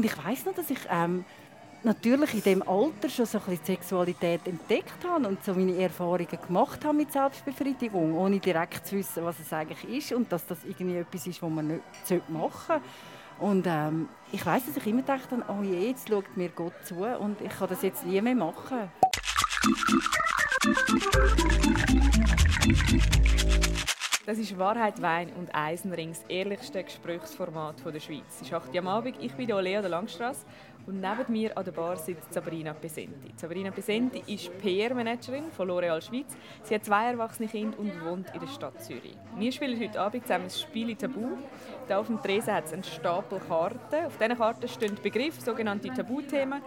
Und ich weiß noch, dass ich ähm, natürlich in dem Alter schon so ein bisschen Sexualität entdeckt habe und so meine Erfahrungen gemacht habe mit Selbstbefriedigung, ohne direkt zu wissen, was es eigentlich ist und dass das irgendwie etwas ist, was man nicht machen sollte. Und ähm, ich weiß, dass ich immer dachte, oh je, jetzt schaut mir Gott zu und ich kann das jetzt nie mehr machen. Das ist Wahrheit, Wein und Eisenring, das ehrlichste Gesprächsformat der Schweiz. Es ist 8 Uhr am Abend, ich bin Lea der Langstrasse und neben mir an der Bar sitzt Sabrina Pesenti. Sabrina Pesenti ist PR-Managerin von L'Oréal Schweiz. Sie hat zwei erwachsene Kinder und wohnt in der Stadt Zürich. Wir spielen heute Abend zusammen das Spiel Tabu. Hier auf dem Tresen hat es einen Stapel Karten. Auf diesen Karten stehen Begriffe, sogenannte Tabuthemen.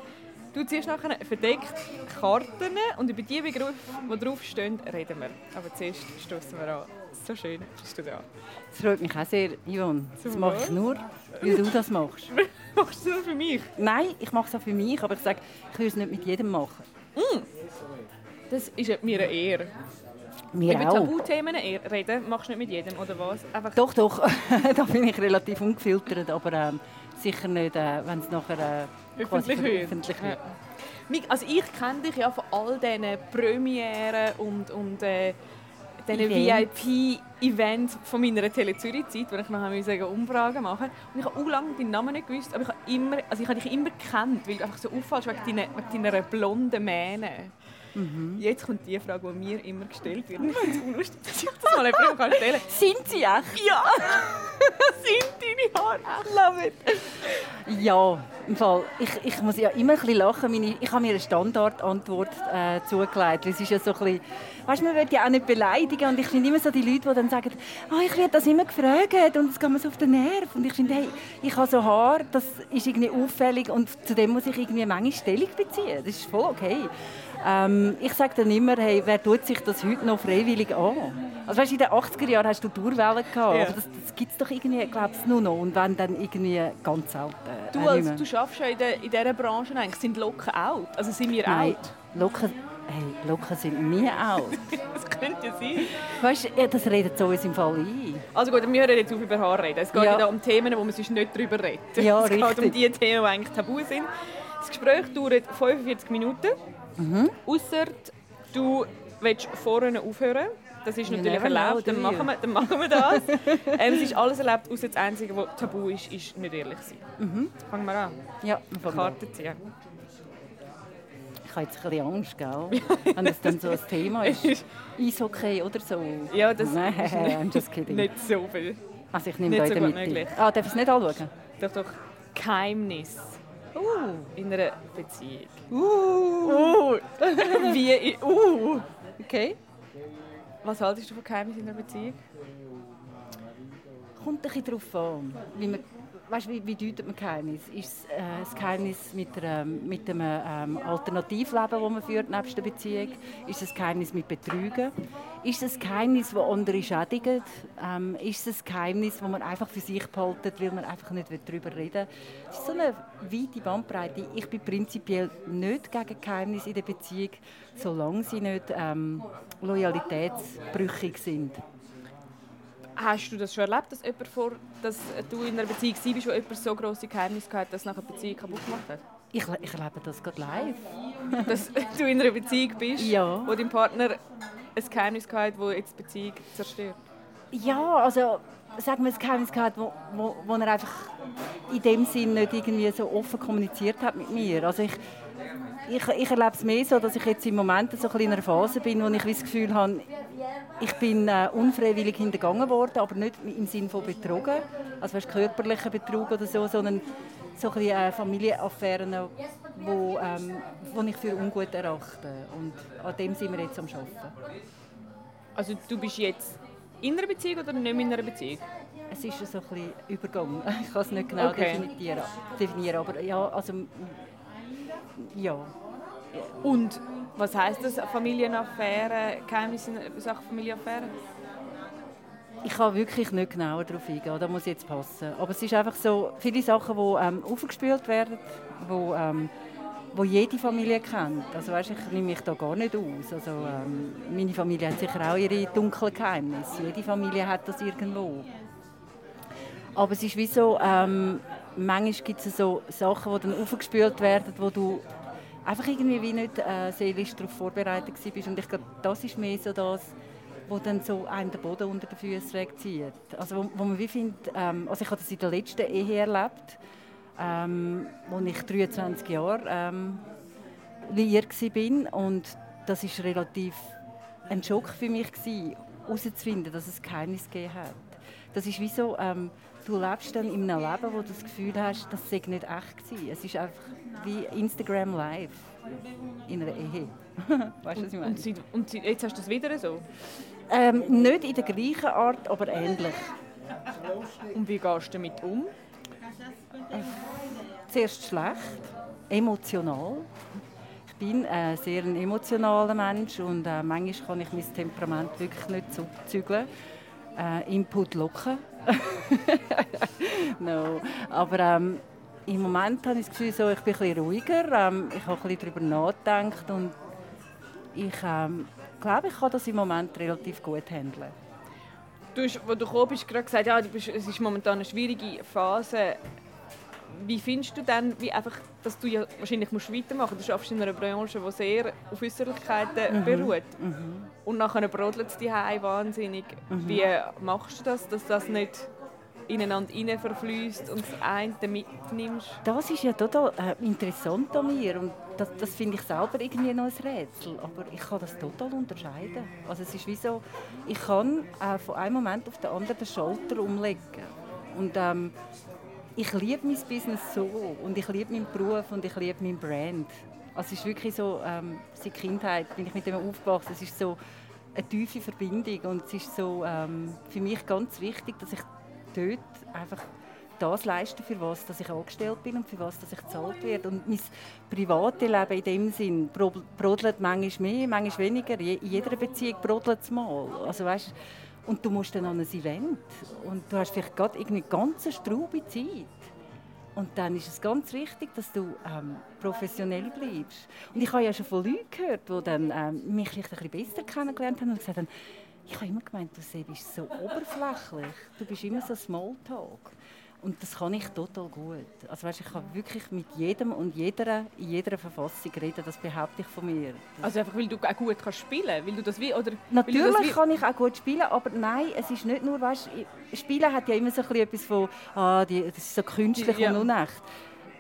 Du ziehst nachher verdeckt Karten und über die Begriffe, die drauf stehen, reden wir. Aber zuerst stoßen wir an. So schön bist du da. Das freut mich auch sehr, Yvonne. Das mache ich nur, weil du das machst. Machst du das nur für mich? Nein, ich mache es auch für mich, aber ich sage, ich will es nicht mit jedem machen. Mm. Das ist mir eine Ehre. Mir Über. Tabuthemen reden machst du nicht mit jedem, oder was? Einfach Doch, doch, da bin ich relativ ungefiltert, aber ähm, sicher nicht, äh, wenn es nachher äh, öffentlich wird. öffentlich wird. Ja. Also ich kenne dich ja von all diesen Premieren und, und äh, diesen Events. VIP-Events von meiner Tele Zürich-Zeit, wo ich nachher musste Umfragen machen Und ich habe auch lange deinen Namen nicht gewusst, aber ich habe, immer, also ich habe dich immer gekannt, weil du einfach so auffallst wegen deiner, wegen deiner blonden Mähne. Mhm. Jetzt kommt die Frage, die mir immer gestellt wird. Ich finde es unlustig, dass ich das mal jemandem kann stellen kann. Sind sie echt? Ja! Sind deine Haare echt? Love it! Ja, im Fall. Ich, ich muss ja immer ein bisschen lachen. Meine, ich habe mir eine Standardantwort äh, zugelegt. Es ist ja so ein bisschen, weißt, man will ja auch nicht beleidigen. Und ich finde immer so die Leute, die dann sagen, oh, ich werde das immer gefragt und es geht mir so auf den Nerv. Und ich finde, hey, ich habe so Haar, das ist irgendwie auffällig und zu dem muss ich irgendwie manchmal Stellung beziehen. Das ist voll okay. Ähm, ich sage dann immer, hey, wer tut sich das heute noch freiwillig an? Also weißt, in den 80er Jahren hast du Durchwellen gehabt, Ja. das, das gibt es doch irgendwie, glaubst nur noch. Und wenn dann irgendwie ganz selten. äh, Du, auch als, nicht mehr. du arbeitest ja in, der, in dieser Branche eigentlich. Sind Locken out? Also sind wir Nein, out? Locken, hey, Locken sind nie alt. Das könnte ja sein. weißt ja, das redet so uns im Fall ein. Also gut, wir hören jetzt auf über Haare reden. Es geht Ja. um Themen, wo man sonst nicht darüber redet. Ja, es geht um richtig. die Themen, die eigentlich tabu sind. Das Gespräch dauert 45 Minuten. Mhm. Ausser du willst vorne aufhören. Das ist natürlich erlaubt, dann machen, wir, dann machen wir das. ähm, es ist alles erlaubt, außer das Einzige, was tabu ist, ist nicht ehrlich sein. Mhm. Fangen wir an. Ja, wir. Karten ziehen. ich habe jetzt ein bisschen Angst, gell? wenn das dann so ein Thema ist. Eishockey oder so. Ja, das Nein, ist I'm just kidding. nicht so viel. Also ich nehme nicht da so gut möglich. Ah, darf ich es nicht anschauen? Doch, doch. Geheimnis Uh. in einer Beziehung. Uh. Uh. Wie? Uh. Okay. Was haltest du von Geheimnis in einer Beziehung? Kommt ein bisschen darauf an. Wie, man, weißt, wie, wie deutet man Geheimnis? Ist es äh, das Geheimnis mit, einer, mit einem ähm, Alternativleben, das man führt, nebst der Beziehung? Ist es ein Geheimnis mit Betrügen? Ist es ein Geheimnis, das andere schädigt? Ähm, ist es ein Geheimnis, das man einfach für sich behaltet, weil man einfach nicht darüber reden will? Es ist so eine weite Bandbreite. Ich bin prinzipiell nicht gegen Geheimnisse in der Beziehung, solange sie nicht ähm, loyalitätsbrüchig sind. Hast du das schon erlebt, dass, jemand vor, dass du in einer Beziehung warst, wo jemand so grosse Geheimnisse hatte, dass es nachher die Beziehung kaputt gemacht hat? Ich, ich erlebe das gerade live. Dass du in einer Beziehung bist, Ja. wo dein Partner ein Geheimnis hatte, das jetzt die Beziehung zerstört? Ja, also sagen wir ein Geheimnis gehabt, wo, wo, wo er einfach in dem Sinn nicht irgendwie so offen kommuniziert hat mit mir. Also ich, ich, ich erlebe es mehr so, dass ich jetzt im Moment so ein in einer Phase bin, wo ich das Gefühl habe, ich bin äh, unfreiwillig hintergangen worden, aber nicht im Sinne von betrogen, also weißt, körperlicher Betrug oder so, sondern so ein bisschen, äh, Familienaffären, wo, ähm, wo ich für ungut erachte. Und an dem sind wir jetzt am Arbeiten. Also du bist jetzt in einer Beziehung oder nicht in einer Beziehung? Es ist so ein bisschen Übergang. Ich kann es nicht genau Okay. definieren, definieren, aber ja, also ja. Und was heisst das, Familienaffäre, Geheimnisse Sachen Familienaffäre? Ich kann wirklich nicht genauer darauf eingehen, da muss ich jetzt passen. Aber es ist einfach so, viele Sachen, die ähm, aufgespielt werden, wo, ähm, wo jede Familie kennt. Also weißt, ich nehme mich da gar nicht aus. Also, ähm, meine Familie hat sicher auch ihre dunklen Geheimnisse. Jede Familie hat das irgendwo. Aber es ist wie so, ähm, manchmal gibt es so Sachen, die dann aufgespült werden, wo du einfach irgendwie wie nicht äh, seelisch darauf vorbereitet bist. Und ich glaube, das ist mehr so das, wo dann so einen den Boden unter den Füßen wegzieht. Also wo, wo man wie findet, ähm, also ich habe das in der letzten Ehe erlebt, ähm, ich 23 Jahre ähm, liiert war und das ist relativ ein Schock für mich herauszufinden, dass es Geheimnis gegeben hat. Das ist wie so, ähm, du lebst dann in einem Leben, wo du das Gefühl hast, das sei nicht echt gewesen. Es ist einfach wie Instagram Live in einer Ehe. weißt du, was ich meine? Und, und, jetzt hast du es wieder so? Ähm, nicht in der gleichen Art, aber ähnlich. Und wie gehst du damit um? Zuerst schlecht, emotional. Ich bin ein sehr ein emotionaler Mensch und äh, manchmal kann ich mein Temperament wirklich nicht zügeln. Äh, Input locken. no. Aber ähm, im Moment habe ich das Gefühl, so, ich bin bisschen ruhiger. Ähm, ich habe bisschen darüber nachgedacht und ich ähm, glaube, ich kann das im Moment relativ gut handeln. Du hast, als du gekommen bist, gerade gesagt, ja, bist, es ist momentan eine schwierige Phase. Wie findest du dann, wie einfach, dass du ja wahrscheinlich musst weitermachen musst? Du arbeitest in einer Branche, die sehr auf Äußerlichkeiten mhm. beruht. Mhm. Und nachher brodelt es dich wahnsinnig. Mhm. Wie machst du das, dass das nicht ineinander rein verfließt und das eine mitnimmst? Das ist ja total äh, interessant an mir und das, das finde ich selber irgendwie noch ein Rätsel, aber ich kann das total unterscheiden. Also es ist wie so, ich kann äh, von einem Moment auf den anderen den Schalter umlegen und ähm, ich liebe mein Business so und ich liebe meinen Beruf und ich liebe meinen Brand. Also es ist wirklich so, ähm, seit Kindheit bin ich mit dem aufgewachsen, es ist so eine tiefe Verbindung und es ist so ähm, für mich ganz wichtig, dass ich dort einfach das leisten, für was dass ich angestellt bin und für was dass ich gezahlt werde. Und mein privates Leben in dem Sinn brodelt manchmal mehr, manchmal weniger. In jeder Beziehung brodelt es mal. Also, weißt, und du musst dann an ein Event und du hast vielleicht gerade eine ganz straube Zeit. Und dann ist es ganz wichtig, dass du ähm, professionell bleibst. Und ich habe ja schon von Leuten gehört, die dann, ähm, mich vielleicht ein bisschen besser kennengelernt haben und gesagt haben, ich habe immer gemeint, du bist so oberflächlich, du bist immer so Smalltalk. Und das kann ich total gut. Also weißt, ich kann wirklich mit jedem und jeder in jeder Verfassung reden, das behaupte ich von mir. Das also einfach, weil du auch gut kannst spielen weil du das wie, oder Natürlich wie kann ich auch gut spielen, aber nein, es ist nicht nur, weißt, Spielen hat ja immer so etwas von, ah, die, das ist so künstlich ja. und unecht.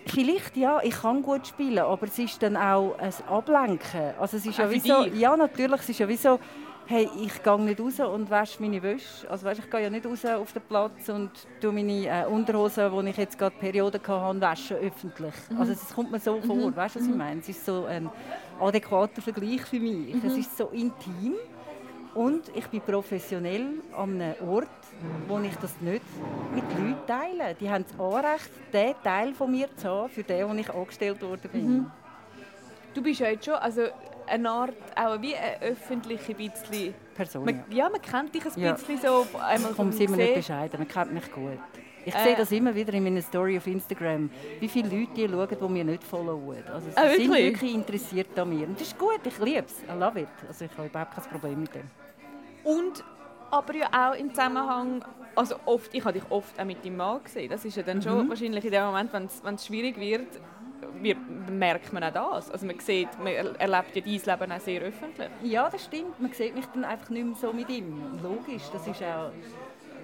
Vielleicht ja, ich kann gut spielen, aber es ist dann auch ein Ablenken. Also es ist ja wie so, ja natürlich, es ist ja wie so, hey, ich gehe nicht raus und wasche meine Wäsche. Also weißt, ich gehe ja nicht raus auf den Platz und tue meine äh, Unterhosen, die ich jetzt gerade Perioden hatte, waschen öffentlich. Mhm. Also es kommt mir so vor, mhm. weißt du, was ich mhm. meine? Es ist so ein adäquater Vergleich für mich. Mhm. Es ist so intim und ich bin professionell an einem Ort, wo ich das nicht mit Leuten teile. Die haben das Anrecht, diesen Teil von mir zu haben, für den, wo ich angestellt worden bin. Mhm. Du bist ja jetzt schon, also eine Art, auch wie eine öffentliche bisschen... Person, man, ja. man kennt dich ein ja. bisschen so. Einmal vom sind wir nicht bescheiden, man kennt mich gut. Ich äh. sehe das immer wieder in meiner Story auf Instagram, wie viele Leute die schauen, die mir nicht followen. Also sie ah, wirklich? sind wirklich interessiert an mir. Und das ist gut, ich liebe es, I love it. Also ich habe überhaupt kein Problem mit dem. Und aber ja auch im Zusammenhang, also oft, ich habe dich oft auch mit deinem Mann gesehen. Das ist ja dann schon mhm. wahrscheinlich in dem Moment, wenn es schwierig wird, wie merkt man auch das? Also man sieht, man erlebt ja dein Leben auch sehr öffentlich. Ja, das stimmt. Man sieht mich dann einfach nicht mehr so mit ihm. Logisch, das ist auch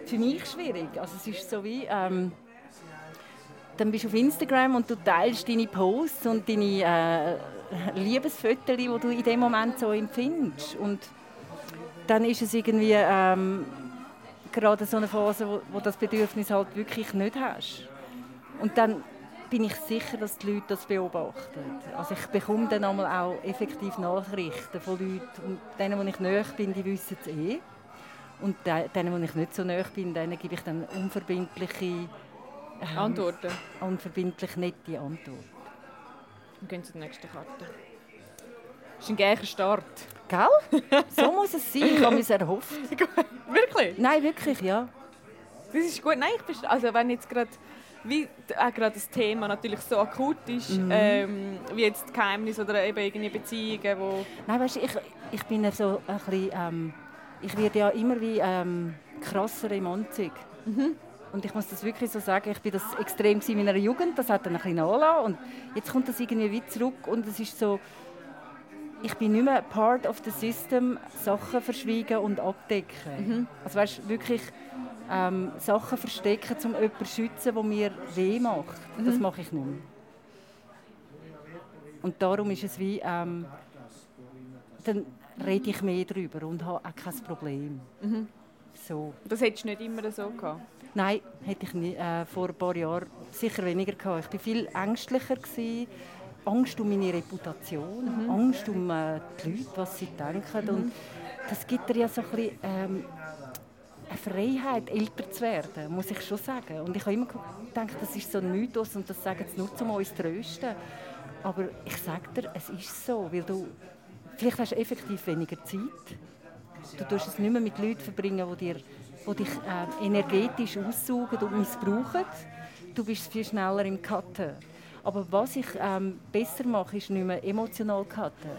für mich schwierig. Also es ist so wie... Ähm, dann bist du auf Instagram und du teilst deine Posts und deine äh, Liebesfotos, die du in dem Moment so empfindest. Und dann ist es irgendwie ähm, gerade so eine Phase, wo, wo das Bedürfnis halt wirklich nicht hast. Und dann bin ich sicher, dass die Leute das beobachten. Also ich bekomme dann einmal auch effektiv Nachrichten von Leuten. Und denen, die ich näher bin, die wissen es eh. Und denen, die ich nicht so näher bin, denen gebe ich dann unverbindliche ähm, Antworten. Unverbindlich nette Antworten. Wir gehen zur nächsten Karte. Das ist ein gleicher Start. Gell? So muss es sein. Ich habe es erhofft. wirklich? Nein, wirklich, ja. Das ist gut. Nein, ich bin, also wenn jetzt gerade wie auch gerade das Thema natürlich so akut ist, mhm. ähm, wie jetzt Geheimnis oder eben irgendwie Beziehungen, wo... Nein, weißt du, ich, ich bin so ein bisschen, ähm, ich werde ja immer wie ähm, krasser im Anzug. Mhm. Und ich muss das wirklich so sagen, ich bin das extrem in meiner Jugend, das hat dann ein bisschen nachgelassen. Und jetzt kommt das irgendwie wieder zurück und es ist so, ich bin nicht mehr part of the system, Sachen verschwiegen und abdecken. Mhm. Also weißt, wirklich ähm, Sachen verstecken, um jemanden zu schützen, der mir weh macht. Mhm. Das mache ich nicht mehr. Und darum ist es wie, ähm, dann rede ich mehr darüber und habe auch kein Problem. Mhm. So. Das hättest du nicht immer so gehabt? Nein, hätte ich nie, äh, vor ein paar Jahren sicher weniger gehabt. Ich war viel ängstlicher. Gewesen. Angst um meine Reputation, mhm. Angst um äh, die Leute, was sie denken. Mhm. Und das gibt dir ja so ein bisschen, ähm, eine Freiheit, älter zu werden, muss ich schon sagen. Und ich habe immer gedacht, das ist so ein Mythos und das sagen sie nur, um uns zu trösten. Aber ich sage dir, es ist so, weil du vielleicht hast du effektiv weniger Zeit. Du tust es nicht mehr mit Leuten verbringen, die, dir, die dich äh, energetisch aussaugen und missbrauchen. Du bist viel schneller im Cutten. Aber was ich ähm, besser mache, ist nicht mehr emotional cutten.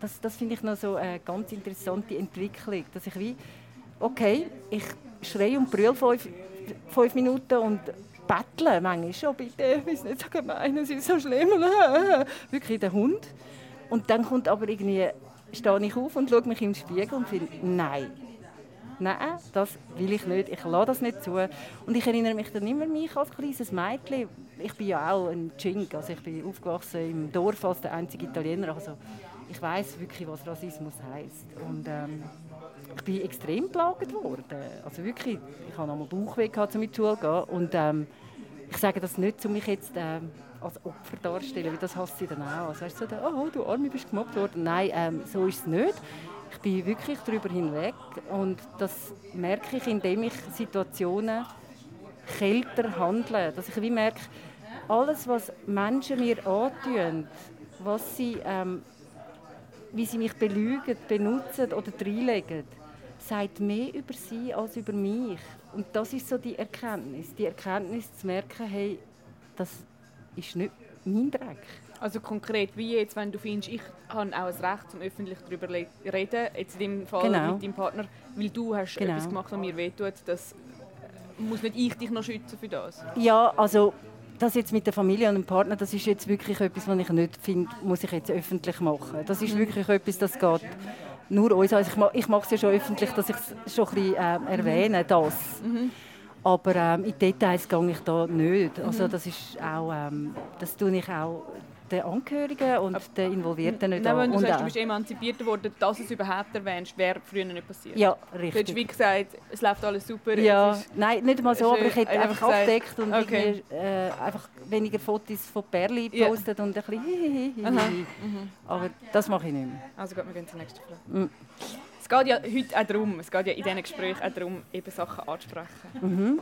Das, das finde ich noch so eine ganz interessante Entwicklung, dass ich wie, okay, ich schreie und brülle fünf, fünf Minuten und bettle manchmal schon, bitte, ist nicht so gemein, es ist so schlimm. Wirklich der Hund. Und dann kommt aber irgendwie, stehe ich auf und schaue mich im Spiegel und finde, nein, nein, das will ich nicht, ich lasse das nicht zu. Und ich erinnere mich dann immer mich als kleines Mädchen, ich bin ja auch ein Cink, also ich bin aufgewachsen im Dorf als der einzige Italiener, also ich weiß wirklich, was Rassismus heißt. Und ähm, ich bin extrem plagt worden. Also wirklich, ich hatte einmal Bauchweh, um in die Schule zu gehen. Und ähm, ich sage das nicht, um mich jetzt ähm, als Opfer darzustellen, weil das hasst sie dann auch. Also weißt du, so, oh, du Arme, bist gemobbt worden. Nein, ähm, so ist es nicht. Ich bin wirklich darüber hinweg und das merke ich, indem ich Situationen kälter handle. Dass ich wie merke, alles, was Menschen mir antun, was sie, ähm, wie sie mich belügen, benutzen oder reinlegen, sagt mehr über sie als über mich. Und das ist so die Erkenntnis. Die Erkenntnis zu merken, hey, das ist nicht mein Dreck. Also konkret, wie jetzt, wenn du findest, ich habe auch das Recht, um öffentlich darüber zu reden, jetzt in dem Fall genau. mit deinem Partner, weil du hast genau. etwas gemacht, was mir wehtut, das muss nicht ich dich noch schützen für das? Ja, also das jetzt mit der Familie und dem Partner, das ist jetzt wirklich etwas, was ich nicht finde, muss ich jetzt öffentlich machen. Das ist mhm. wirklich etwas, das geht nur uns. Also ich, ich mache es ja schon öffentlich, dass ich es schon ein bisschen äh, erwähne, das. Mhm. Aber ähm, in Details gehe ich da nicht. Also mhm. das ist auch, ähm, das tue ich auch den Angehörigen und den Involvierten nicht Nein, an. Wenn du sagst, du bist emanzipiert worden, dass es überhaupt erwähnst, wäre früher nicht passiert. Ja, richtig. Du hättest wie gesagt, es läuft alles super. Ja, nein, nicht mal so, aber ich hätte einfach, einfach abdeckt und okay. äh, einfach weniger Fotos von Berli gepostet ja. und ein bisschen mhm. Aber das mache ich nicht mehr. Also gut, wir gehen zur nächsten Frage. Mhm. Es geht ja heute auch darum, es geht ja in diesen Gesprächen auch darum, eben Sachen anzusprechen. Mhm.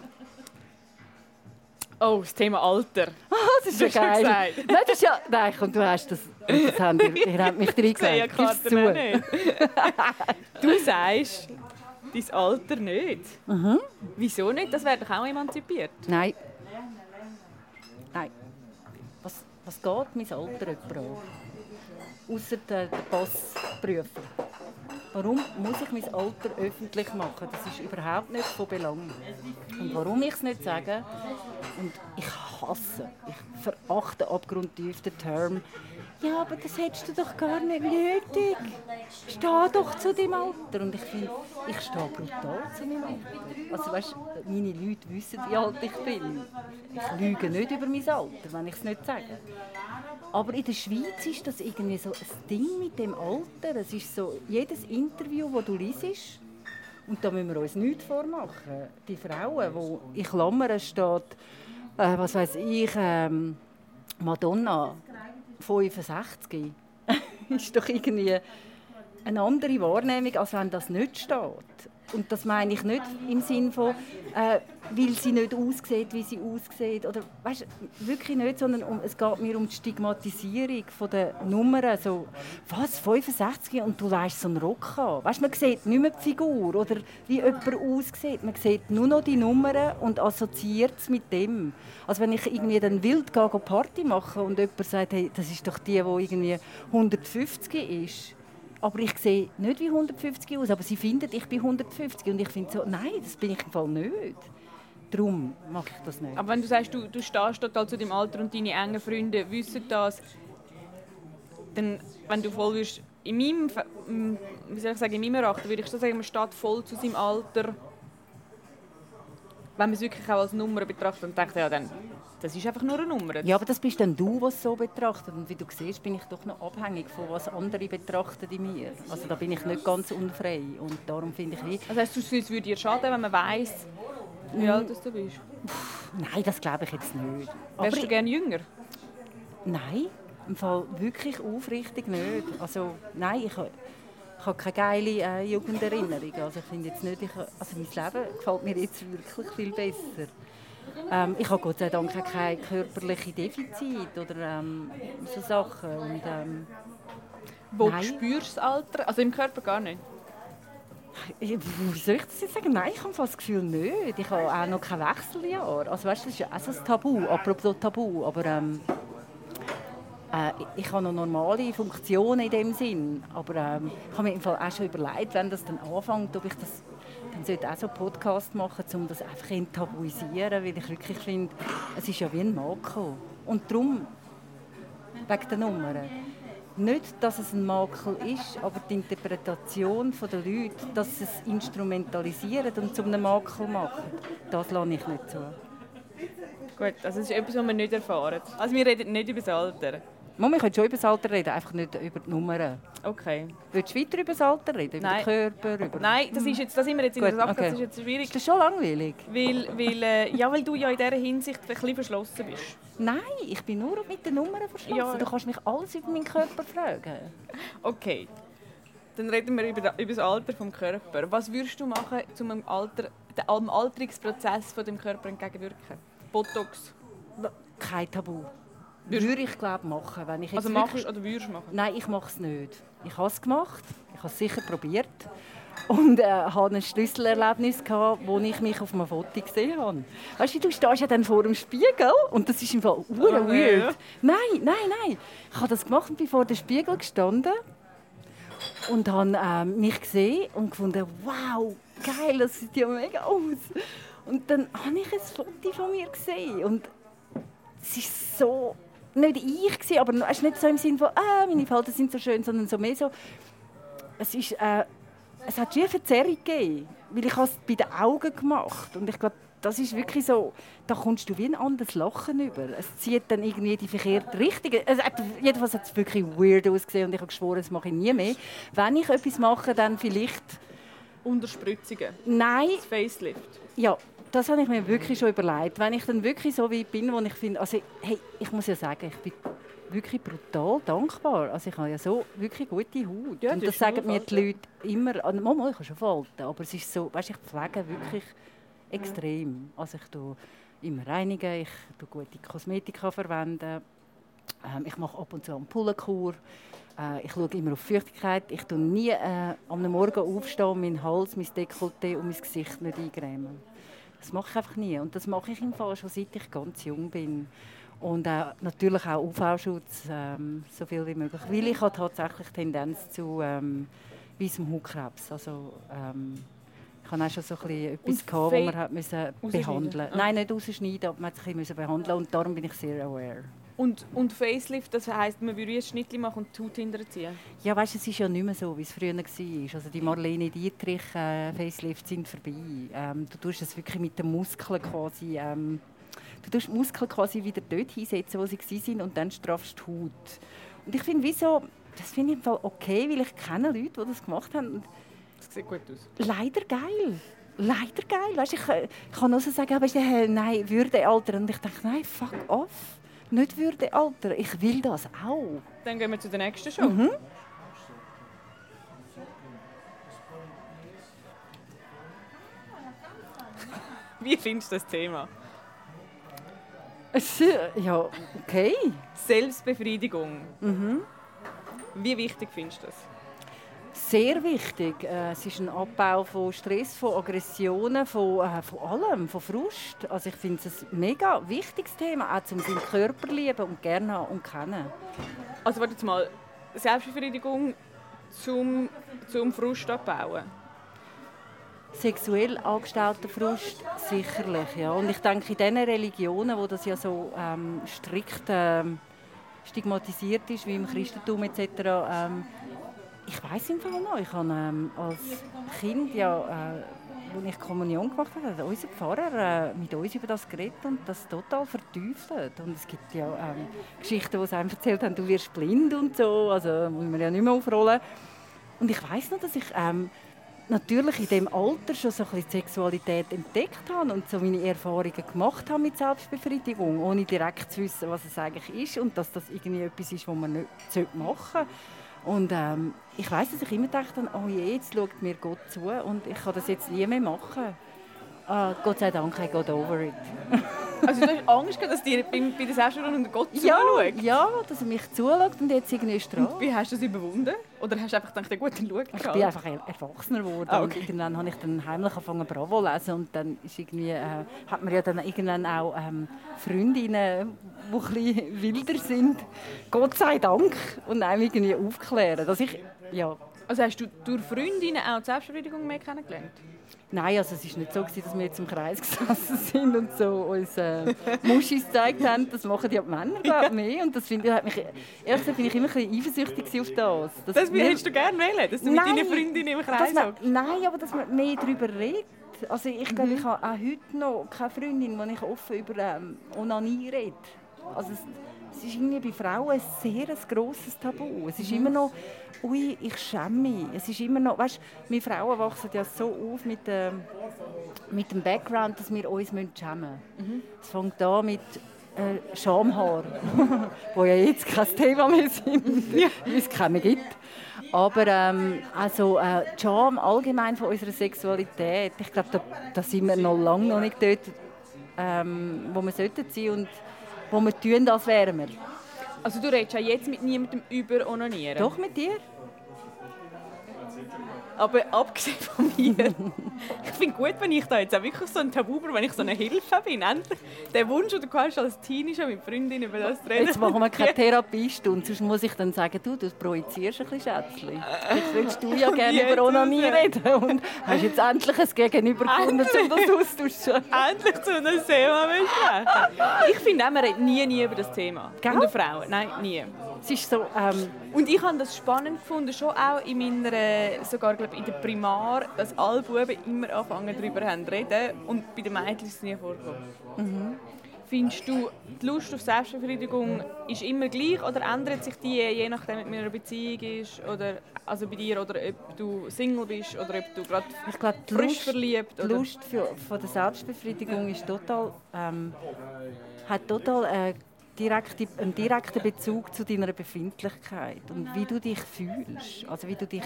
Oh, das Thema Alter. Oh, das ist ja geil. Nein, das ist ja, nein, komm, du hast das. Das haben ihr, ihr habt mich drin gesagt. Ja, Gib's zu. Nicht. du sagst, dein Alter nicht. Mhm. Wieso nicht? Das wäre doch auch emanzipiert. Nein. Nein. Was, was geht mein Alter jemand an? Außer der, der Passprüfer. Warum muss ich mein Alter öffentlich machen? Das ist überhaupt nicht von Belang. Und warum ich es nicht sage, und ich hasse, ich verachte abgrundtief den Term, ja, aber das hättest du doch gar nicht nötig. Steh doch zu deinem Alter. Und ich finde, ich stehe brutal zu meinem Alter. Also weißt, meine Leute wissen, wie alt ich bin. Ich lüge nicht über mein Alter, wenn ich es nicht sage. Aber in der Schweiz ist das irgendwie so ein Ding mit dem Alter. Es ist so, jedes Interview, das du liest, und da müssen wir uns nichts vormachen. Die Frauen, wo in Klammern steht, äh, was weiß ich, ähm, Madonna, 65, ist doch irgendwie eine andere Wahrnehmung, als wenn das nicht steht. Und das meine ich nicht im Sinne von, äh, weil sie nicht aussieht, wie sie aussieht. Oder, weißt, wirklich nicht, sondern um, es geht mir um die Stigmatisierung der Nummern. So, was, 65 und du leist so einen Rock an. Weißt, man sieht nicht mehr die Figur oder wie jemand aussieht. Man sieht nur noch die Nummern und assoziiert es mit dem. Also wenn ich irgendwie dann wild gehe, Party mache und jemand sagt, hey, das ist doch die, die irgendwie 150 ist aber ich sehe nicht wie 150 aus, aber sie finden, ich bin 150 und ich finde so, nein, das bin ich im Fall nicht. Darum mache ich das nicht. Aber wenn du sagst, du, du stehst total zu deinem Alter und deine engen Freunde wissen das, dann, wenn du voll wirst, in meinem, wie soll ich sagen, in meinem Erachten würde ich schon sagen, man steht voll zu seinem Alter, wenn man es wirklich auch als Nummer betrachtet und denkt, ja, dann, das ist einfach nur eine Nummer. Ja, aber das bist dann du, was so betrachtet. Und wie du siehst, bin ich doch noch abhängig von was andere betrachten in mir. Also da bin ich nicht ganz unfrei. Und darum finde ich wie... Also heißt, du, es würde dir schaden, wenn man weiss, wie alt du bist? Nein, das glaube ich jetzt nicht. Wärst du gerne jünger? Nein, im Fall wirklich aufrichtig nicht. Also nein, ich, ich habe keine geile äh, Jugenderinnerung. Also ich finde jetzt nicht, ich, also mein Leben gefällt mir jetzt wirklich viel besser. Ähm, ich habe Gott sei Dank keine körperlichen Defizite oder ähm, so Sachen. Und, ähm, Wo nein. spürst du das Alter? Also im Körper gar nicht? Wie soll ich das jetzt sagen? Nein, ich habe das Gefühl nicht. Ich habe auch noch kein Wechseljahr. Also weißt, das ist ja auch so ein Tabu, apropos Tabu. Aber ähm, äh, ich habe noch normale Funktionen in dem Sinn. Aber ähm, ich habe mir im Fall auch schon überlegt, wenn das dann anfängt, ob ich das dann sollte auch so einen Podcast machen, um das einfach zu tabuisieren, weil ich wirklich finde, es ist ja wie ein Makel. Und darum, wegen der Nummern. Nicht, dass es ein Makel ist, aber die Interpretation der Leute, dass sie es instrumentalisieren und zu einem Makel machen, das lasse ich nicht zu. Gut, also das ist etwas, was wir nicht erfahren. Also wir reden nicht über das Alter. Man, wir können schon über das Alter reden, einfach nicht über die Nummern. Okay. Willst du weiter über das Alter reden? Über Nein. den Körper? Über... Nein, das ist jetzt, da sind wir jetzt in der Sache, okay. das ist jetzt schwierig. Ist das schon langweilig? Weil, weil, äh, ja, weil du ja in dieser Hinsicht ein bisschen verschlossen bist. Nein, ich bin nur mit den Nummern verschlossen. Ja. Du kannst mich alles über meinen Körper fragen. Okay. Dann reden wir über, über das Alter des Körpers. Was würdest du machen, um dem, Alter, dem Alterungsprozess von dem Körper entgegenwirken? Botox? Kein Tabu. Würde ich glaube machen, wenn ich jetzt Also machst wirklich... oder würdest du machen? Nein, ich mache es nicht. Ich habe es gemacht, ich habe es sicher probiert und äh, hatte ein Schlüsselerlebnis gehabt, wo ich mich auf einem Foto gesehen habe. Weißt du, du stehst ja dann vor dem Spiegel und das ist im Fall oh, weird. Ja. Nein, nein, nein. Ich habe das gemacht und bin vor dem Spiegel gestanden und habe äh, mich gesehen und gefunden, wow, geil, das sieht ja mega aus. Und dann habe ich ein Foto von mir gesehen und es ist so nicht ich gewesen, aber es ist nicht so im Sinne von, ah, meine Falten sind so schön, sondern so mehr so, es ist, äh, es hat eine Verzerrung gegeben, weil ich es bei den Augen gemacht und ich glaube, das ist wirklich so, da kommst du wie ein anderes Lachen über. Es zieht dann irgendwie die verkehrte Richtung. Also, jedenfalls hat es wirklich weird ausgesehen und ich habe geschworen, das mache ich nie mehr. Wenn ich etwas mache, dann vielleicht... Unterspritzungen? Nein. Das Facelift? Ja, das habe ich mir wirklich schon überlegt. Wenn ich dann wirklich so weit bin, wo ich finde, also hey, ich muss ja sagen, ich bin wirklich brutal dankbar. Also ich habe ja so wirklich gute Haut. Ja, und das sagen mir die Leute immer. Also, Mama, ich habe schon Falten, aber es ist so, weißt, ich pflege wirklich extrem. Also ich tue immer reinigen, ich tue gute Kosmetika verwenden, ähm, ich mache ab und zu Ampullenkur. Äh, ich schaue immer auf Feuchtigkeit. Ich tue nie äh, am Morgen aufstehen, meinen Hals, mein Dekolleté und mein Gesicht nicht eingrämen. Das mache ich einfach nie. Und das mache ich im Fall schon seit ich ganz jung bin. Und äh, natürlich auch UV-Schutz, ähm, so viel wie möglich. Weil ich habe tatsächlich Tendenz zu ähm, weißem Hautkrebs. Also, ähm, ich hatte auch schon so ein bisschen etwas, gehabt, wo man hat müssen behandeln musste. Nein, nicht rausschneiden, aber man hat es behandeln und darum bin ich sehr aware. Und, und Facelift, das heisst, man würde ein Schnitt machen und die Haut hinterziehen? Ja, weißt, es ist ja nicht mehr so, wie es früher war. Also die Marlene Dietrich äh, Facelifts sind vorbei. Ähm, du tust es wirklich mit den Muskeln quasi... Ähm, du tust die Muskeln quasi wieder dort hinsetzen, wo sie waren und dann straffst du die Haut. Und ich finde, wieso... Das finde ich im Fall okay, weil ich kenne Leute, die das gemacht haben. Das sieht gut aus. Leider geil leider geil. Weißt, ich, äh, ich kann auch so sagen, aber nein, würde Alter. Und ich denke, nein, fuck off nicht würde altern. Ich will das auch. Dann gehen wir zu der nächsten Show. Mhm. Wie findest du das Thema? Ja, okay. Selbstbefriedigung. Mhm. Wie wichtig findest du das? Sehr wichtig. Äh, es ist ein Abbau von Stress, von Aggressionen, von, äh, von allem, von Frust. Also ich finde es ein mega wichtiges Thema, auch um seinen Körper lieben und gerne haben und kennen. Also warte mal, Selbstbefriedigung zum, zum Frust abbauen? sexuell angestellter Frust sicherlich, ja. Und ich denke, in diesen Religionen, wo das ja so ähm, strikt ähm, stigmatisiert ist, wie im Christentum etc., ähm, ich weiß im Fall noch, ich habe ähm, als Kind ja, äh, als ich Kommunion gemacht habe, hat unser Pfarrer äh, mit uns über das geredet und das total verteufelt. Und es gibt ja ähm, Geschichten, die einem erzählt haben, du wirst blind und so, also muss man ja nicht mehr aufrollen. Und ich weiß noch, dass ich ähm, natürlich in dem Alter schon so ein bisschen Sexualität entdeckt habe und so meine Erfahrungen gemacht habe mit Selbstbefriedigung, ohne direkt zu wissen, was es eigentlich ist und dass das irgendwie etwas ist, was man nicht machen sollte. Und ähm, ich weiß, dass ich immer dachte, oh je, jetzt schaut mir Gott zu und ich kann das jetzt nie mehr machen. Uh, Gott sei Dank, I got over it. also du hast Angst, dass dir bei, bei der Selbstbefriedigung Gott ja, zuschaut? Ja, dass er mich zuschaut und jetzt irgendwie strahlt. Wie hast du das überwunden? Oder hast du einfach gedacht, gut, dann schau ich bin einfach erwachsener geworden ah, okay. und irgendwann habe ich dann heimlich angefangen Bravo zu lesen und dann ist irgendwie, äh, hat man ja dann irgendwann auch ähm, Freundinnen, die ein wilder sind, Gott sei Dank, und einem irgendwie aufklären, dass ich, ja. Also hast du durch Freundinnen auch die Selbstbefriedigung mehr kennengelernt? Nein, also es war nicht so, dass wir jetzt im Kreis gesessen sind und so uns äh, Muschis gezeigt haben. Das machen die Männer glaub, mehr. Und das finde, hat mich, ehrlich gesagt bin ich immer ein bisschen eifersüchtig auf das. Das, das hättest du gerne wählen, dass du nein, mit deinen Freundinnen im Kreis man, Nein, aber dass man mehr darüber redet. Also ich glaube, mhm. ich habe auch heute noch keine Freundin, die ich offen über ähm, Onanie rede. Also es, es ist irgendwie bei Frauen ein sehr ein grosses Tabu. Es ist immer noch ui, ich schäme mich. Es ist immer noch, weißt, wir Frauen wachsen ja so auf mit, äh, mit dem Background, dass wir uns schämen müssen. Mhm. Es fängt an mit äh, Schamhaar, wo ja jetzt kein Thema mehr sind, ja. weil es keine gibt. Aber ähm, also äh, Scham allgemein von unserer Sexualität, ich glaube, da, da, sind wir noch lange noch nicht dort, ähm, wo wir sollten sein und wo wir tun, als wären wir. Also du redest ja jetzt mit niemandem über Onanieren? Doch, mit dir. Aber abgesehen von mir, ich finde gut, wenn ich da jetzt auch wirklich so ein Tabu wenn ich so eine Hilfe bin. Endlich der Wunsch, den du hast als Teenie schon mit Freundinnen über das reden. Jetzt machen wir keine Therapiestunde, sonst muss ich dann sagen, du, du projizierst ein bisschen Schätzchen. Jetzt willst du ja gerne über Onanie reden und hast jetzt endlich ein Gegenüber gefunden, um das auszutauschen. endlich zu einem Thema sprechen. Ich finde, man redet nie, nie über das Thema. Gell? Unter Frauen. Nein, nie. Es ist so, ähm, und ich habe das spannend gefunden, schon auch in meiner, sogar glaube in der Primar, dass alle Buben immer anfangen darüber zu reden und bei den Mädchen ist es nie vorgekommen. Mhm. Findest du, die Lust auf Selbstbefriedigung ist immer gleich oder ändert sich die je nachdem, ob man in einer Beziehung ist oder also bei dir oder ob du Single bist oder ob du gerade frisch Lust, verliebt? Die Lust für, für die Selbstbefriedigung ist total, ähm, hat total äh, direkte, einen direkten Bezug zu deiner Befindlichkeit und wie du dich fühlst. Also wie du dich,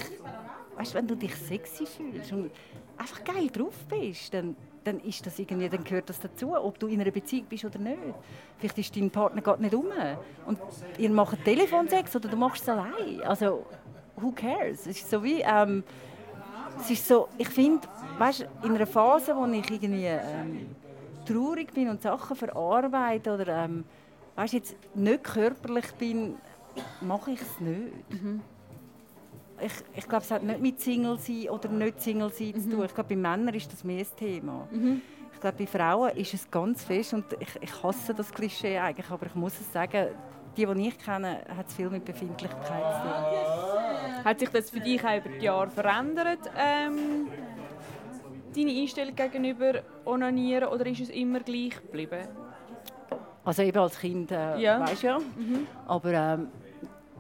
weißt, wenn du dich sexy fühlst und einfach geil drauf bist, dann, dann ist das irgendwie, dann gehört das dazu, ob du in einer Beziehung bist oder nicht. Vielleicht ist dein Partner gerade nicht um und ihr macht Telefonsex oder du machst es allein. Also who cares? Es ist so wie ähm, es ist so, ich finde, in einer Phase, wo ich irgendwie ähm, traurig bin und Sachen verarbeite oder ähm, weißt, jetzt nicht körperlich bin, mache ich es nicht. Mhm. Ich, ich glaube, es hat nicht mit Single sein oder nicht Single sein mhm. zu tun. Ich glaube, bei Männern ist das mehr das Thema. Mhm. Ich glaube, bei Frauen ist es ganz fest und ich, ich hasse das Klischee eigentlich, aber ich muss es sagen, die, die ich kenne, hat es viel mit Befindlichkeit zu tun. Hat sich das für dich auch über die Jahre verändert, ähm, deine Einstellung gegenüber Onanieren, oder ist es immer gleich geblieben? Also eben als Kind, äh, ja. weißt ja. Mhm. Aber ähm,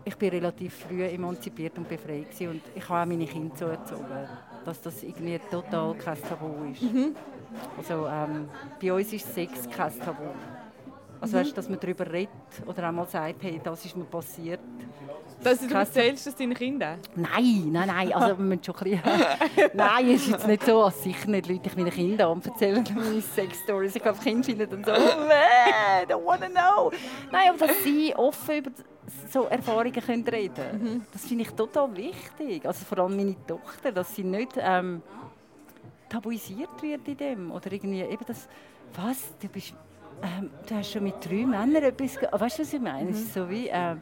ich bin relativ früh emanzipiert und befreit und ich habe auch meine Kinder so erzogen, dass das irgendwie total kein Tabu ist. Mhm. Also ähm, bei uns ist Sex kein Tabu. Also mhm. weißt, dass man darüber redet oder einmal sagt, hey, das ist mir passiert. Dass du erzählst das deinen Kindern? Nein, nein, nein. Also, wir müssen schon ein bisschen, nein, es ist jetzt nicht so, als sicher nicht Leute ich meine Kinder an erzählen meine Sex-Stories. Ich glaube, Kinder finden dann so, I don't wanna know. Nein, aber dass sie offen über so Erfahrungen können reden können, mhm. das finde ich total wichtig. Also vor allem meine Tochter, dass sie nicht ähm, tabuisiert wird in dem. Oder irgendwie eben das, was, du bist ähm, du hast schon mit drei Männern etwas... Weißt du, was ich meine? Mhm. Es ist so wie... Ähm,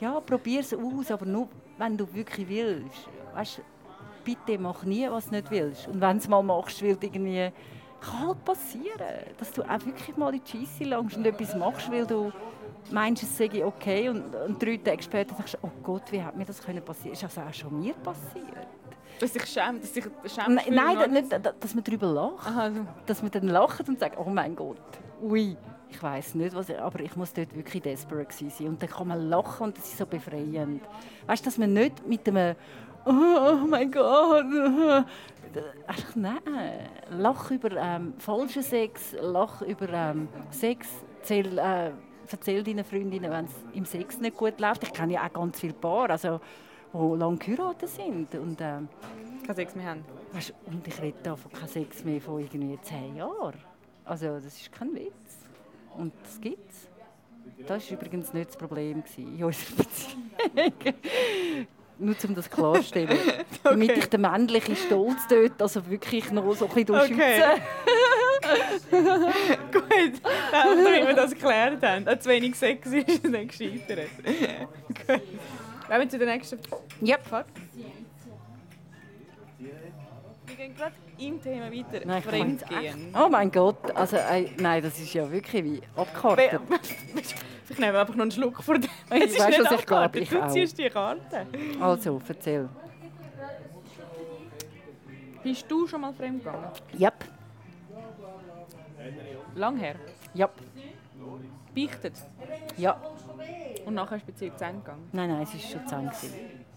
ja, probier es aus, aber nur, wenn du wirklich willst. Weißt, bitte mach nie, was du nicht willst. Und wenn du es mal machst, weil du irgendwie kann halt passieren, dass du auch wirklich mal in die Scheisse langst und etwas machst, weil du meinst, es sei okay und, und drei Tage später denkst oh Gott, wie hat mir das können passieren? Ist das auch schon mir passiert? Dass sich schämt, dass sich schämt Nein, nein nicht, dass man darüber lacht. Aha. Dass man dann lacht und sagt, oh mein Gott, ui, ich weiß nicht, was, aber ich muss dort wirklich desperate sein. Und dann kann man lachen und das ist so befreiend. Weißt du, dass man nicht mit einem oh, oh mein Gott, einfach nein, lach über ähm, falschen Sex, lach über ähm, Sex, erzähl, äh, erzähl deinen Freundinnen, wenn es im Sex nicht gut läuft. Ich kenne ja auch ganz viele Paare, also, die lange geheiratet sind und ähm, keinen Sex mehr haben. Weißt, und ich rede da von keinem Sex mehr von irgendwie zehn Jahren. Also das ist kein Witz. Und das gibt es. Das war übrigens nicht das Problem in unserer Beziehung. Nur um das klarzustellen. okay. Damit ich den männlichen Stolz dort also wirklich noch so ein bisschen okay. Gut, damit wir das geklärt haben. An zu wenig Sex ist es nicht gescheitert. Gut. Wollen wir zu der nächsten. Frage? Wir gehen gerade im Thema weiter. Nein, Fremdgehen. Oh mein Gott, also äh, nein, das ist ja wirklich wie abgekartet. Ich nehme einfach noch einen Schluck vor dem. Ich weiß, was ich glaube. Ich du ziehst die Karte. Also, erzähl. Bist du schon mal fremd gegangen? Ja. Yep. Lang her? Ja. Yep. Beichtet? Ja. Und nachher ist die Beziehung zu Ende gegangen? Nein, nein, es ist schon zu Ende.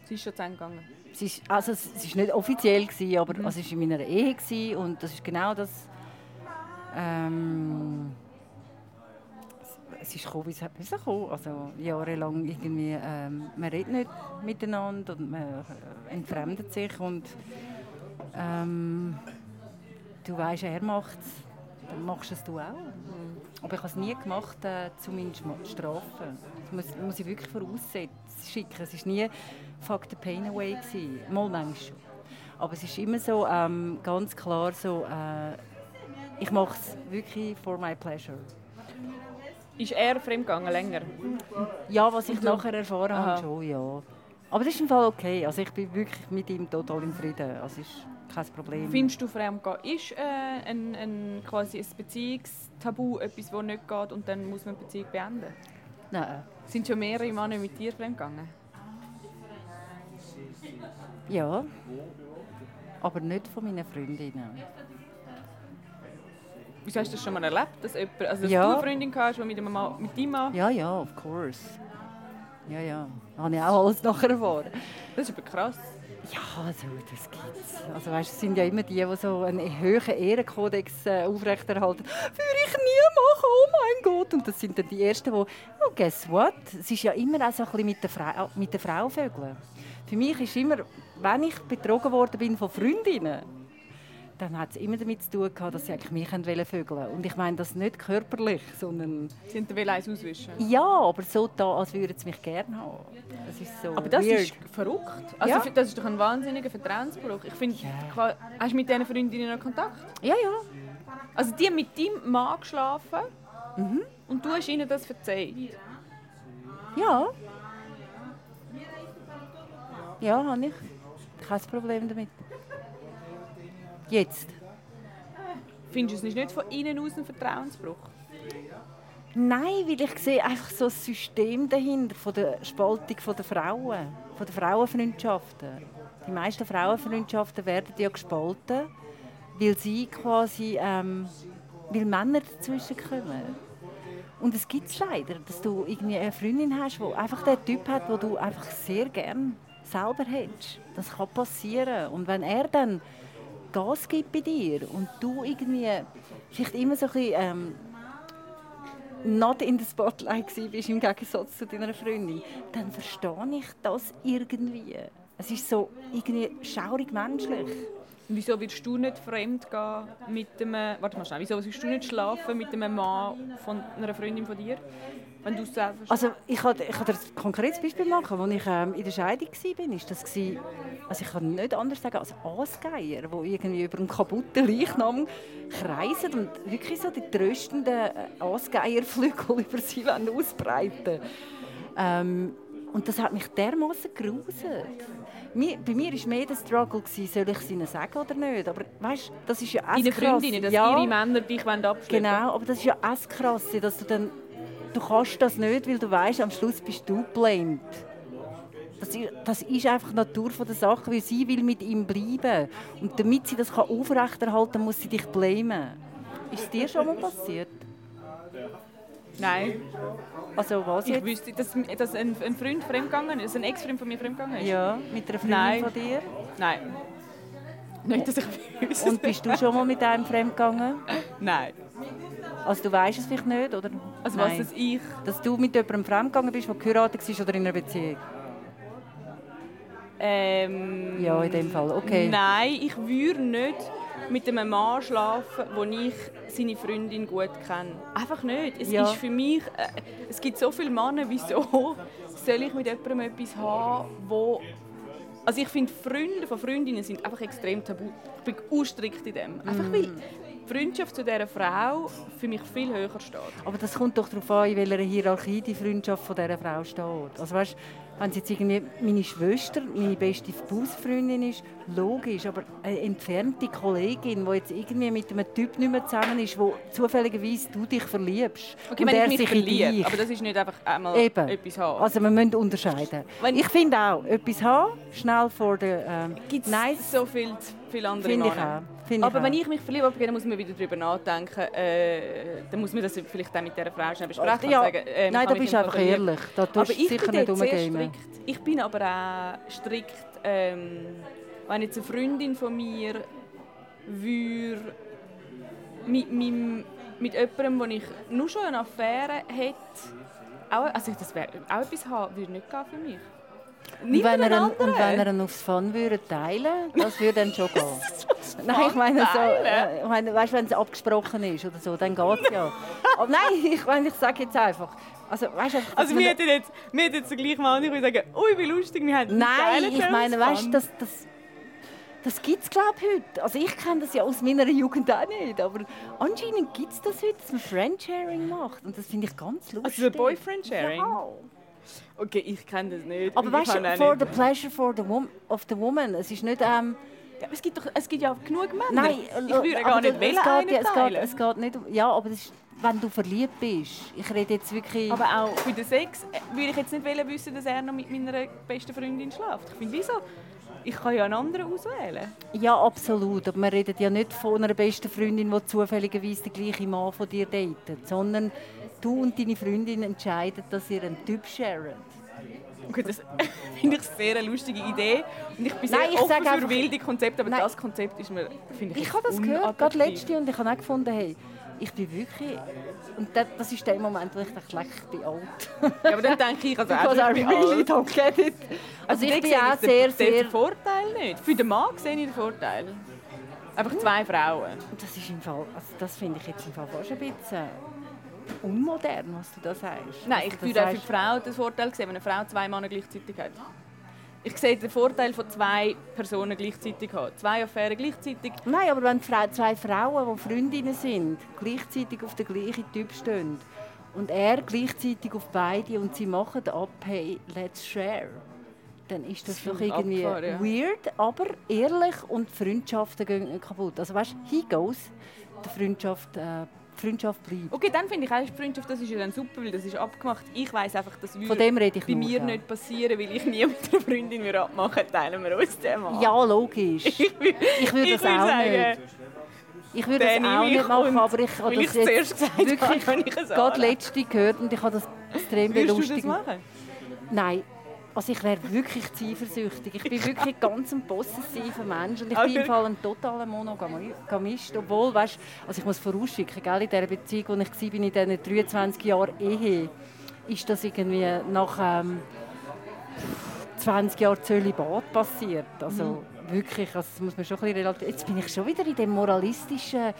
Sie ist schon zu Ende gegangen? Es ist, also, es ist nicht offiziell, gewesen, aber mhm. also, es war in meiner Ehe gewesen, und das ist genau das... Ähm, es ist gekommen, wie es müssen kommen. Also jahrelang irgendwie, ähm, man redet nicht miteinander und man äh, entfremdet sich und ähm, du weißt, er macht es, dann machst es du auch. Aber ich habe es nie gemacht, äh, zumindest zu strafen. Das muss, muss ich wirklich vorausschicken. Es war nie «fuck the pain away». Gewesen. Mal manchmal schon. Aber es ist immer so ähm, ganz klar so, äh, ich mache es wirklich for my pleasure. Ist er fremdgegangen länger? Ja, was ich nachher erfahren Aha. habe, schon, ja. Aber das ist im Fall okay. Also ich bin wirklich mit ihm total im Frieden. Also ist kein Problem. Findest du Fremdgehen ist äh, ein, ein, quasi ein Beziehungstabu etwas, das nicht geht und dann muss man die Beziehung beenden? Nein. Sind schon mehrere Männer mit dir fremdgegangen? Ja. Aber nicht von meinen Freundinnen. Wieso hast du das schon mal erlebt, dass, jemand, also, dass ja. du eine Freundin hast, die mit, einem Mann, mit deinem Mann... Ja, ja, of course. Ja, ja. Das habe ich auch alles nachher erfahren. Das ist aber krass. Ja, also, das gibt's. Also, weißt, es sind ja immer die, die so einen hohen Ehrenkodex äh, aufrechterhalten. Würde ich nie machen, oh mein Gott. Und das sind dann die Ersten, die, oh, guess what? Es ist ja immer auch so ein bisschen mit den, Fra mit den Frauvögeln. Für mich ist immer, wenn ich betrogen worden bin von Freundinnen, dann hat es immer damit zu tun gehabt, dass sie eigentlich mich vögeln wollten. Und ich meine das nicht körperlich, sondern... Sie wollten eins auswischen? Ja, aber so da, als würden sie mich gerne haben. Das ist so Aber das weird. ist verrückt. Also ja. das ist doch ein wahnsinniger Vertrauensbruch. Ich finde, yeah. hast du mit diesen Freundinnen noch Kontakt? Ja, ja. Also die haben mit deinem Mann geschlafen mhm. und du hast ihnen das verzeiht? Ja. Ja, habe ich. Kein Problem damit. Jetzt. Findest du es nicht von innen aus ein Vertrauensbruch? Nein, weil ich sehe einfach so ein System dahinter von der Spaltung der Frauen, von den Frauenfreundschaften. Die meisten Frauenfreundschaften werden ja gespalten, weil sie quasi, ähm, weil Männer dazwischen kommen. Und es gibt es leider, dass du irgendwie eine Freundin hast, die einfach den Typ hat, den du einfach sehr gern selber hättest. Das kann passieren. Und wenn er dann Gas gibt bei dir und du irgendwie vielleicht immer so ein bisschen, ähm, not in the spotlight bist im Gegensatz zu deiner Freundin, dann verstehe ich das irgendwie. Es ist so irgendwie schaurig menschlich. Wieso willst du nicht fremd gehen mit einem, warte mal schnell, wieso willst du nicht schlafen mit einem Mann von einer Freundin von dir? Wenn du selber also ich kann, ich kann dir ein konkretes Beispiel machen. Als ich ähm, in der Scheidung war, ist das gewesen, also ich kann nicht anders sagen als Aasgeier, die irgendwie über einen kaputten Leichnam kreisen und wirklich so die tröstenden äh, Aasgeierflügel über sie ausbreiten ähm, Und das hat mich dermaßen gruselt. Bei mir war mehr der Struggle, soll ich es ihnen sagen oder nicht. Aber weißt, das ist ja Deine krass. Freundinnen, dass ja, ihre Männer dich abschleppen Genau, aber das ist ja auch krass, dass du dann... Du kannst das nicht, weil du weißt, am Schluss bist du blamed. Das ist, das ist einfach die Natur der Sache, weil sie will mit ihm bleiben. Und damit sie das aufrechterhalten kann, muss sie dich blamen. Ist es dir schon mal passiert? Nein. Also was Ich jetzt? wüsste, dass, dass ein, ein Freund fremdgegangen ist, ein Ex-Freund von mir fremdgegangen ist. Ja, mit einer Freundin Nein. von dir. Nein. Nicht, dass ich wüsste. Und bist du schon mal mit einem fremdgegangen? Nein. Also du weißt es vielleicht nicht, oder? Also was, Nein. dass ich... Dass du mit jemandem fremdgegangen bist, der geheiratet war oder in einer Beziehung? Ähm, Ja, in dem Fall. Okay. Nein, ich würde nicht mit einem Mann schlafen, wo ich seine Freundin gut kenne. Einfach nicht. Es Ja. ist für mich... Äh, es gibt so viele Männer, wieso soll ich mit jemandem etwas haben, wo... Also ich finde, Freunde von Freundinnen sind einfach extrem tabu. Ich bin unstrikt in dem. Einfach Mm. weil Freundschaft zu dieser Frau für mich viel höher steht. Aber das kommt doch darauf an, in welcher Hierarchie die Freundschaft von dieser Frau steht. Also weißt, wenn es jetzt irgendwie meine Schwester, meine beste Hausfreundin ist, logisch, aber eine entfernte Kollegin, die jetzt irgendwie mit einem Typ nicht mehr zusammen ist, wo zufälligerweise du dich verliebst Okay, und wenn er sich in verliebe, dich. aber das ist nicht einfach einmal Eben. etwas haben. Also wir müssen unterscheiden. Wenn- ich finde auch, etwas haben, schnell vor der... Ähm, Gibt es nice, so viel, viele andere finde ich auch. Finde Aber ich wenn auch. ich mich verliebe, dann muss man wieder darüber nachdenken. Äh, dann muss man das vielleicht auch mit dieser Frau schnell besprechen. Ja, sagen, äh, nein, da bist du einfach verlieben. ehrlich. Da tust Aber ich sicher bin nicht umgehen. Ich bin aber auch strikt, ähm, wenn jetzt eine Freundin von mir würde mit, meinem, mit jemandem, wo ich nur schon eine Affäre hätte, auch, also das wäre auch etwas haben, würde nicht gehen für mich. Und Nicht wenn, er und wenn er ihn aufs Fun würde teilen, das würde dann schon gehen. Nein, ich meine so, äh, ich meine, weißt, wenn es abgesprochen ist oder so, dann geht es ja. Aber nein, ich, meine, ich sage jetzt einfach, also weißt, einfach, Also wir hätten jetzt, wir hätten jetzt gleich mal, ich würde sagen, ui, wie lustig, wir haben Nein, ich meine, weißt, Bond. das, das, das gibt es glaube ich heute. Also ich kenne das ja aus meiner Jugend auch nicht, aber anscheinend gibt es das heute, dass man Friendsharing macht und das finde ich ganz lustig. Also so Boyfriend-Sharing? Ja. Okay, ich kenne das nicht. Aber weißt du, for the pleasure for the of the woman, es ist nicht... Ähm, Ja, es, gibt doch, es gibt ja genug Männer. Nein, ich würde aber gar nicht es wählen, geht, einen ja, es, geht, es geht nicht um... Ja, aber das ist, wenn du verliebt bist. Ich rede jetzt wirklich... Aber auch für den Sex äh, würde ich jetzt nicht wollen wissen, dass er noch mit meiner besten Freundin schläft. Ich finde, wieso? Ich kann ja einen anderen auswählen. ja, absolut. Aber wir reden ja nicht von einer besten Freundin, die zufälligerweise den gleichen Mann von dir datet. Sondern du und deine Freundin entscheiden, dass ihr einen Typ shared. Okay, das finde ich sehr eine lustige Idee. Und ich bin sehr Nein, ich offen sage für wilde Konzepte, aber Nein. das Konzept ist mir, finde ich Ich habe das gehört, gerade letzte, und ich habe auch gefunden, hey, ich bin wirklich... Und das, ist der Moment, wo ich dachte, ich bin alt. Ja, aber dann denke ich, also Because I ich bin really alt. don't get it. Also ich dort bin auch den- sehr, den sehr... Vorteil nicht. Für den Mann sehe ich den Vorteil. Einfach zwei Frauen. Das ist im Fall, also das finde ich jetzt im Fall fast ein bisschen unmodern, was du da sagst. Nein, Also ich würde auch für die Frau den Vorteil sehen, wenn eine Frau zwei Männer gleichzeitig hat. Ich sehe den Vorteil von zwei Personen gleichzeitig haben. Zwei Affären gleichzeitig. Nein, aber wenn zwei Frauen, die Freundinnen sind, gleichzeitig auf den gleichen Typ stehen und er gleichzeitig auf beide und sie machen ab, hey, let's share, dann ist das, Das doch irgendwie abgefahren, ja. weird, aber ehrlich und Freundschaften gehen kaputt. Also weißt, he goes, die Freundschaft, äh, Freundschaft bleibt. Okay, dann finde ich auch, Freundschaft, das ist ja dann super, weil das ist abgemacht. Ich weiß einfach, das würde bei mir ja. nicht passieren, weil ich nie mit einer Freundin würde abmachen, teilen wir uns den Mann. Ja, logisch. Ich, würde- Ich würde das auch sagen, nicht. Ich würde das auch nicht machen, aber ich habe das ich jetzt gesagt wirklich gerade letzte gehört und ich habe das extrem Würdest du das belustigt. machen? Nein, also ich wäre wirklich zu eifersüchtig. Ich bin wirklich ganz ein possessiver Mensch und ich bin im Fall ein totaler Monogamist. Obwohl, weißt, also ich muss vorausschicken, gell, in dieser Beziehung, wo ich war, in diesen 23 Jahren Ehe, ist das irgendwie nach ähm, 20 Jahren Zölibat passiert. Also wirklich, also das muss man schon ein bisschen relativ... Jetzt bin ich schon wieder in dem moralistischen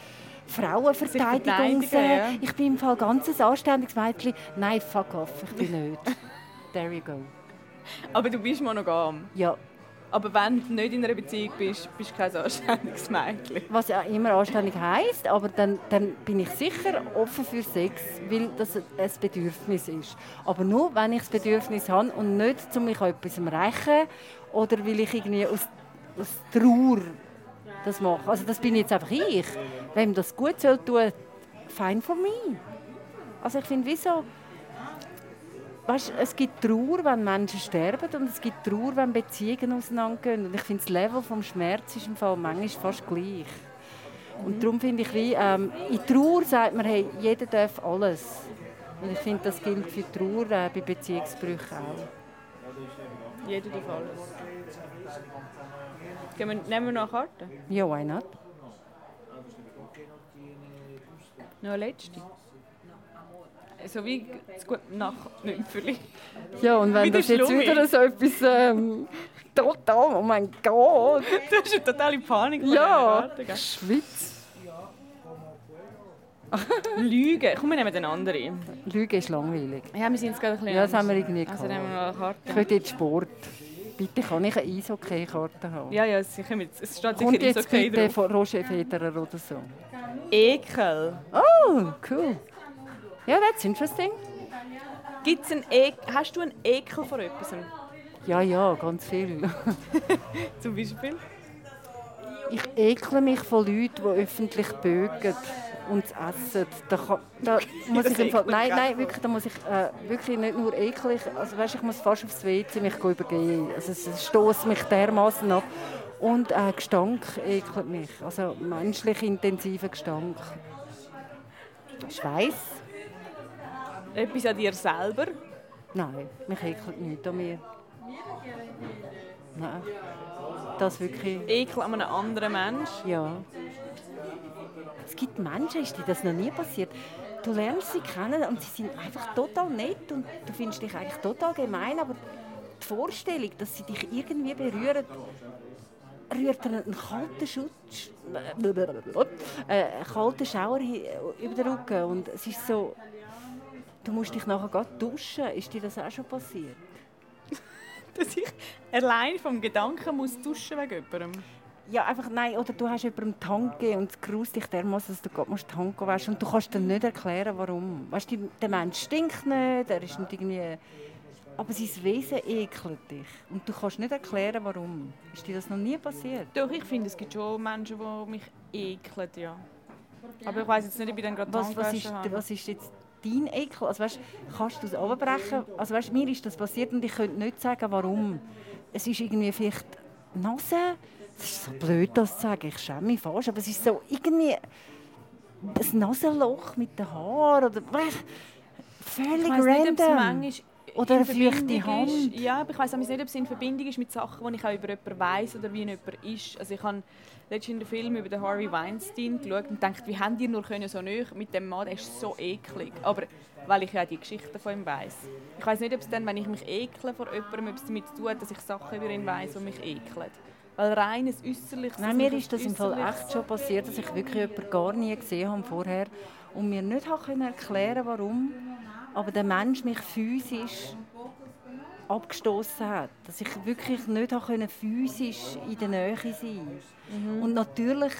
verteidigen, ja. Ich bin im Fall ganz ein anständiges Mädchen. Nein, fuck off, ich bin nicht. There you go. Aber du bist monogam. Ja, Aber wenn du nicht in einer Beziehung bist, bist du kein anständiges Mädchen. Was ja immer anständig heisst, aber dann, dann bin ich sicher offen für Sex, weil das ein Bedürfnis ist. Aber nur, wenn ich das Bedürfnis habe und nicht, um mich an etwas zu rächen oder weil ich irgendwie aus, aus Trauer das mache. Also das bin jetzt einfach ich. Wem das gut soll tun, fein for me. Also ich finde, wieso... Weißt, es gibt Trauer, wenn Menschen sterben und es gibt Trauer, wenn Beziehungen auseinandergehen. Und ich finde, das Level des Schmerz ist im Fall manchmal fast gleich. Und darum finde ich, wie, ähm, in Trauer sagt man, hey, jeder darf alles. Und ich finde, das gilt für Trauer äh, bei Beziehungsbrüchen auch. Jeder darf alles. Gehen wir, nehmen wir noch eine Karte? Ja, why not? Noch eine letzte. So wie das gute Nachtnümpfeli. Ja, und wenn das jetzt Schlummi. wieder so etwas ähm, total, oh mein Gott, Du hast eine totale Panik ja? Schwitz. Lügen. Komm, wir nehmen den anderen. Lüge ist langweilig. Ja, wir sind jetzt gerade ein bisschen Ja, das haben wir irgendwie Also nehmen wir eine Ich Karte. will jetzt Sport. Bitte kann ich eine Eishockey-Karte haben? Ja, ja, sicher. mit- Es steht Kommt sicher jetzt okay bitte drauf. von Roger Federer oder so. Ekel. Oh, cool. Ja, that's interesting. Gibt's einen e Hast du einen Ekel vor etwas? Ja, ja, ganz viel. Zum Beispiel? Ich ekle mich von Leuten, die öffentlich bögen und es essen. Da, kann, da muss ich ekelt nein, nein, wirklich, da muss ich äh, wirklich nicht nur eklig, also weißt, ich muss fast aufs WC mich übergeben. Also es, es stößt mich dermaßen ab. Und äh, Gestank ekelt mich, also menschlich intensiver Gestank. Schweiß? Etwas an dir selber? Nein, mich ekelt nichts an mir. Nein, das wirklich, Ekel an einem anderen Mensch? ja. Es gibt Menschen, ist dir das noch nie passiert. Du lernst sie kennen und sie sind einfach total nett und du findest dich eigentlich total gemein, aber die Vorstellung, dass sie dich irgendwie berühren, rührt einen kalten Schutz, äh, einen kalten Schauer über den Rücken und es ist so, du musst dich nachher gerade duschen. Ist dir das auch schon passiert? Dass ich allein vom Gedanken muss duschen wegen jemandem. Ja, einfach nein. Oder du hast jemandem die Hand gegeben und es grust dich dermaßen, dass du gerade musst die Hand waschen und du kannst dann nicht erklären, warum. Weißt du, der Mensch stinkt nicht, er ist nicht irgendwie... Aber sein Wesen ekelt dich und du kannst nicht erklären, warum. Ist dir das noch nie passiert? Doch, ich finde, es gibt schon Menschen, die mich ekeln, ja. Aber ich weiß jetzt nicht, ob ich dann gerade Was, was, ist, habe. was ist jetzt dein Ekel? Also, weißt, kannst du es abbrechen? Also, weißt, mir ist das passiert und ich könnte nicht sagen, warum. Es ist irgendwie vielleicht Nase. Es ist so blöd, das zu sagen. Ich schäme mich fast. Aber es ist so irgendwie ein Nasenloch mit den Haaren. Oder, völlig Ich weiss nicht, ob es random. manchmal Oder in feuchte Verbindung Hand. Ist. Ja, aber ich weiß nicht, ob es in Verbindung ist mit Sachen, die ich auch über jemanden weiss oder wie jemand ist. Also ich habe letztens den Film über den Harvey Weinstein geschaut und gedacht, wie haben die nur können so nah mit dem Mann, der ist so eklig. Aber weil ich ja die Geschichten von ihm weiss. Ich weiß nicht, ob es dann, wenn ich mich ekle vor jemandem, ob es damit zu tun hat, dass ich Sachen über ihn weiss, die mich ekeln. Weil reines Äußerliches... Nein, mir ist das im Fall echt schon passiert, dass ich wirklich jemanden gar nie gesehen habe vorher und mir nicht erklären warum, aber der Mensch mich physisch abgestoßen hat, dass ich wirklich nicht können physisch in der Nähe sein. Und natürlich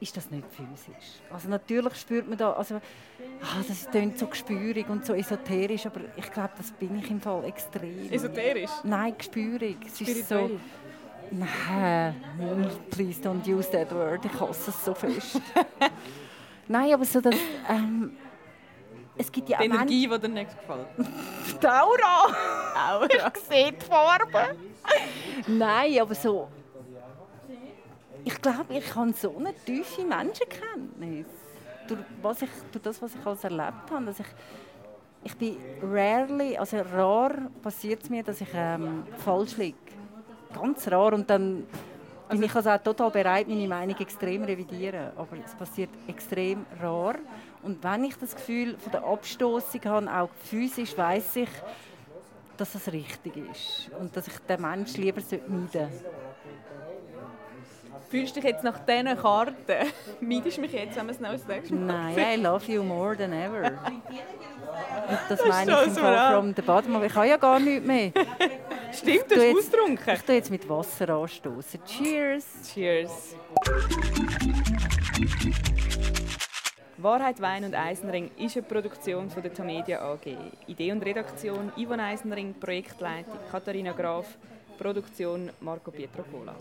ist das nicht physisch. Also natürlich spürt man da, also ah, das klingt so gespürig und so esoterisch, aber ich glaube, das bin ich im Fall extrem. Esoterisch? Nein, gespürig. Es ist so. Nein, please don't use that word. Ich hasse es so fest. Nein, aber so das. Ähm, es gibt ja Die auch Menschen. Energie, die dir nicht gefällt. Die Aura! Aura. Seht die Farbe! Nein, aber so. Ich glaube, ich habe so eine tiefe Menschenkenntnis. Durch, was ich, durch das, was ich alles erlebt habe. Dass ich, ich bin rarely, also rar passiert es mir, dass ich ähm, falsch liege. Ganz rar. Und dann bin ich also auch total bereit, meine Meinung extrem zu revidieren. Aber es passiert extrem rar. Und wenn ich das Gefühl von der Abstoßung habe, auch physisch, weiß ich, dass das richtig ist. Und dass ich den Menschen lieber meiden sollte. Fühlst du dich jetzt nach diesen Karten? Meidest du mich jetzt, wenn wir es noch das nächste Mal Nein, I love you more than ever. Und das meine ich im Fall from the bottom. Aber ich habe ja gar nichts mehr. Stimmt, du hast ausgetrunken. Ich tue jetzt mit Wasser anstoßen. Cheers! Cheers! Wahrheit, Wein und Eisenring ist eine Produktion von der Tamedia AG. Idee und Redaktion Yvonne Eisenring, Projektleitung Katharina Graf, Produktion Marco Pietrocola.